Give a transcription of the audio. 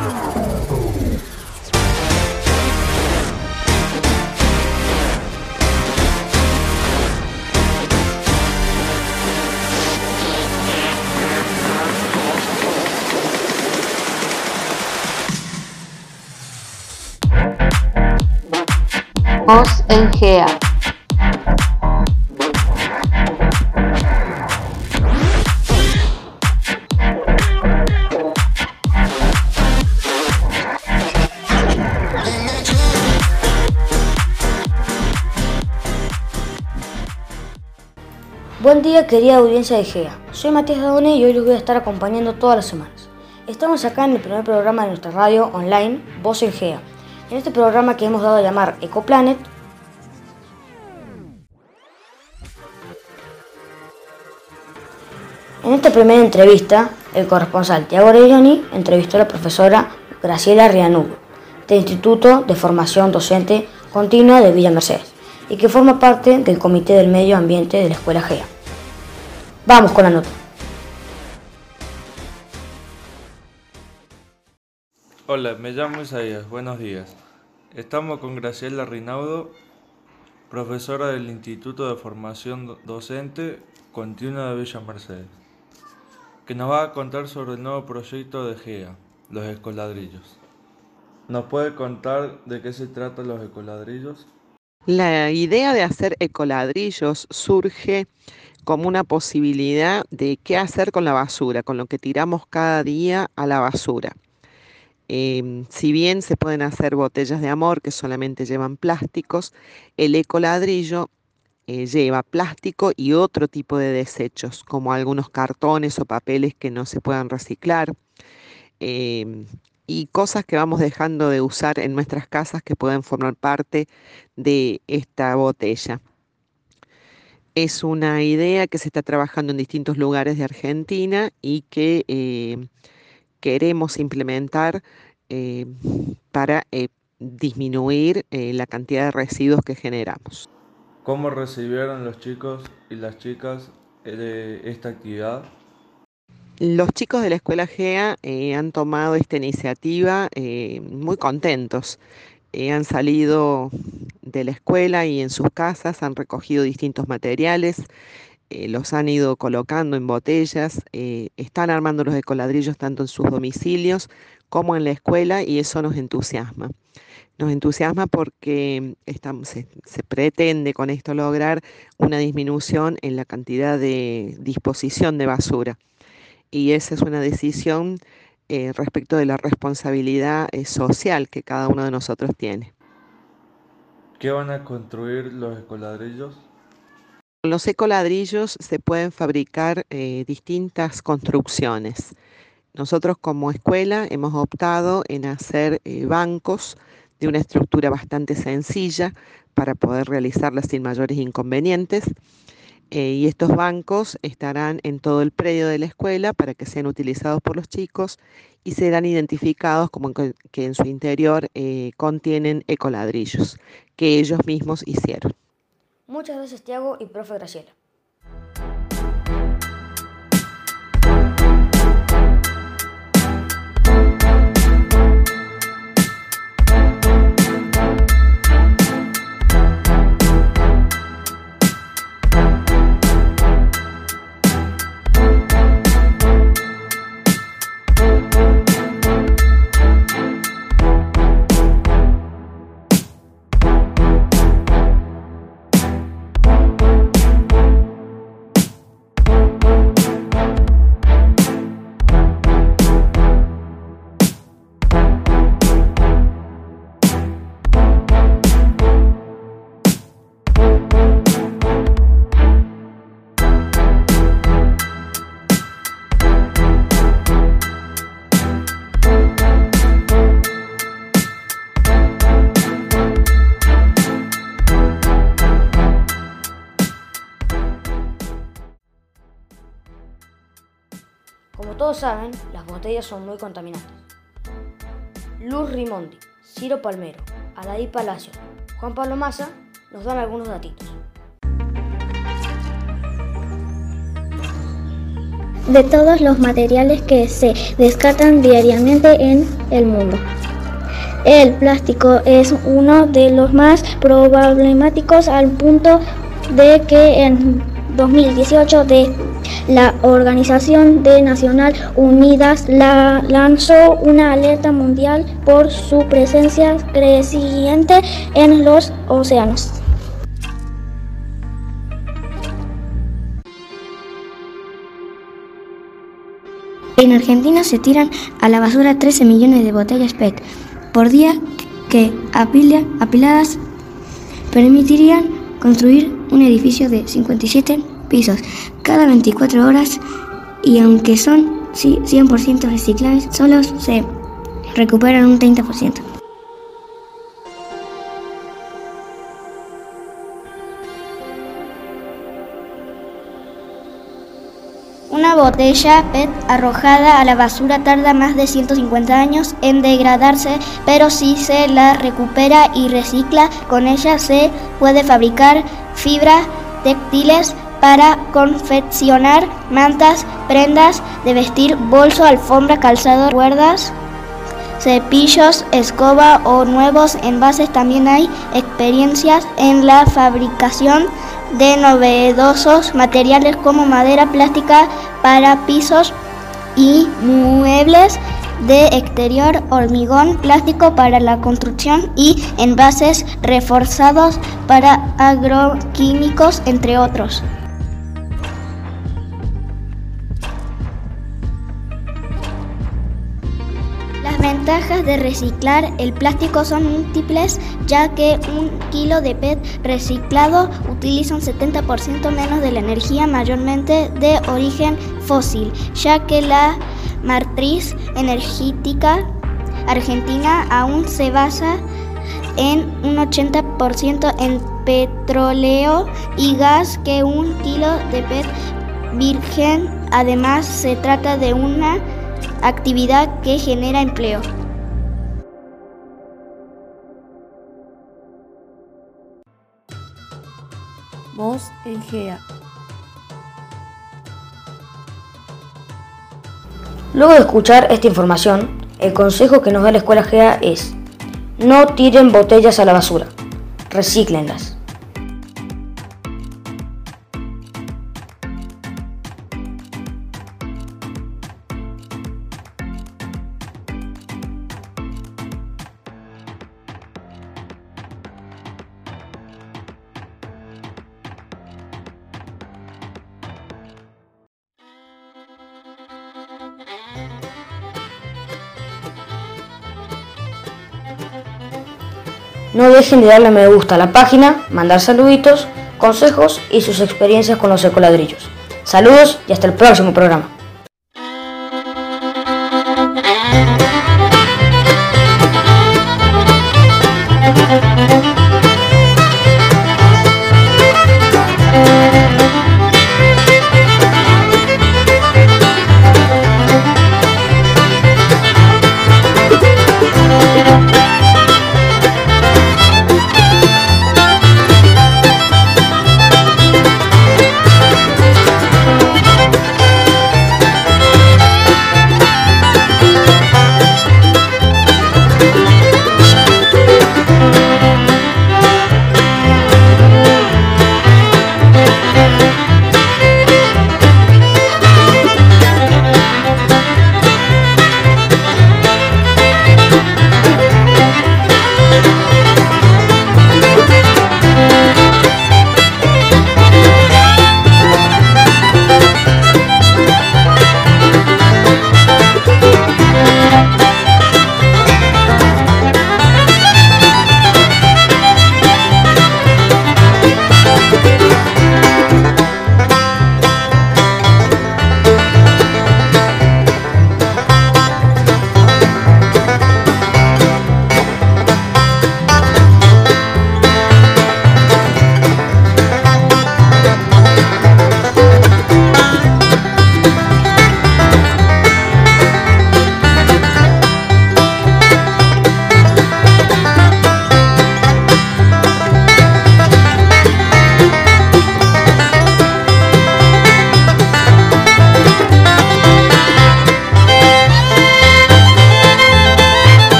I'm Voz en GEA. Buen día querida audiencia de GEA. Soy Matías Dadone y hoy los voy a estar acompañando todas las semanas. Estamos acá en el primer programa de nuestra radio online, Voz en GEA. En este programa que hemos dado a llamar Ecoplanet, En esta primera entrevista, el corresponsal Tiago Orelloni entrevistó a la profesora Graciela Rianudo, del Instituto de Formación Docente Continua de Villa Mercedes, y que forma parte del Comité del Medio Ambiente de la Escuela GEA. Vamos con la nota. Hola, me llamo Isaías, buenos días. Estamos con Graciela Rinaudo, profesora del Instituto de Formación Docente Continua de Villa Mercedes que nos va a contar sobre el nuevo proyecto de GEA, los escoladrillos. ¿Nos puede contar de qué se tratan los escoladrillos? La idea de hacer ecoladrillos surge como una posibilidad de qué hacer con la basura, con lo que tiramos cada día a la basura. Em, si bien se pueden hacer botellas de amor que solamente llevan plásticos, el ecoladrillo eh, lleva plástico y otro tipo de desechos, como algunos cartones o papeles que no se puedan reciclar. Em, y cosas que vamos dejando de usar en nuestras casas que pueden formar parte de esta botella. Es una idea que se está trabajando en distintos lugares de Argentina y que eh, queremos implementar eh, para disminuir la cantidad de residuos que generamos. ¿Cómo recibieron los chicos y las chicas eh, esta actividad? Los chicos de la escuela GEA eh, han tomado esta iniciativa eh, muy contentos. han salido de la escuela y en sus casas han recogido distintos materiales, los han ido colocando en botellas, están armando los ecoladrillos tanto en sus domicilios como en la escuela y eso nos entusiasma. Nos entusiasma porque se, pretende con esto lograr una disminución en la cantidad de disposición de basura. Y esa es una decisión eh, respecto de la responsabilidad eh, social que cada uno de nosotros tiene. ¿Qué van a construir los ecoladrillos? Con los ecoladrillos se pueden fabricar eh, distintas construcciones. Nosotros como escuela hemos optado en hacer bancos de una estructura bastante sencilla para poder realizarla sin mayores inconvenientes. Eh, y estos bancos estarán en todo el predio de la escuela para que sean utilizados por los chicos y serán identificados como que, en su interior eh, contienen ecoladrillos que ellos mismos hicieron. Muchas gracias Tiago y profe Graciela. Todos saben, las botellas son muy contaminantes. Luz Rimondi, Ciro Palmero, Aladí Palacio, Juan Pablo Massa nos dan algunos datitos. de todos los materiales que se descartan diariamente en el mundo. El plástico es uno de los más problemáticos al punto de que en 2018 de la Organización de Naciones Unidas la lanzó una alerta mundial por su presencia creciente en los océanos. En Argentina se tiran a la basura 13 millones de botellas PET por día que apiladas permitirían construir un edificio de 57 pisos cada 24 horas y aunque son 100% reciclables, solo se recuperan un 30%. Una botella PET arrojada a la basura tarda más de 150 años en degradarse, pero si se la recupera y recicla, con ella se puede fabricar fibras textiles para confeccionar mantas, prendas de vestir, bolso, alfombra, calzado, cuerdas, cepillos, escoba o nuevos envases. También hay experiencias en la fabricación de novedosos materiales como madera plástica para pisos y muebles de exterior, hormigón, plástico para la construcción y envases reforzados para agroquímicos, entre otros. Ventajas de reciclar el plástico son múltiples, ya que un kilo de PET reciclado utiliza un 70% menos de la energía, mayormente de origen fósil, ya que la matriz energética argentina aún se basa en un 80% en petróleo y gas que un kilo de PET virgen. Además, se trata de una actividad que genera empleo. Voz en GEA. Luego de escuchar esta información, el consejo que nos da la escuela GEA es no tiren botellas a la basura, recíclenlas. No dejen de darle me gusta a la página, mandar saluditos, consejos y sus experiencias con los ecoladrillos. Saludos y hasta el próximo programa.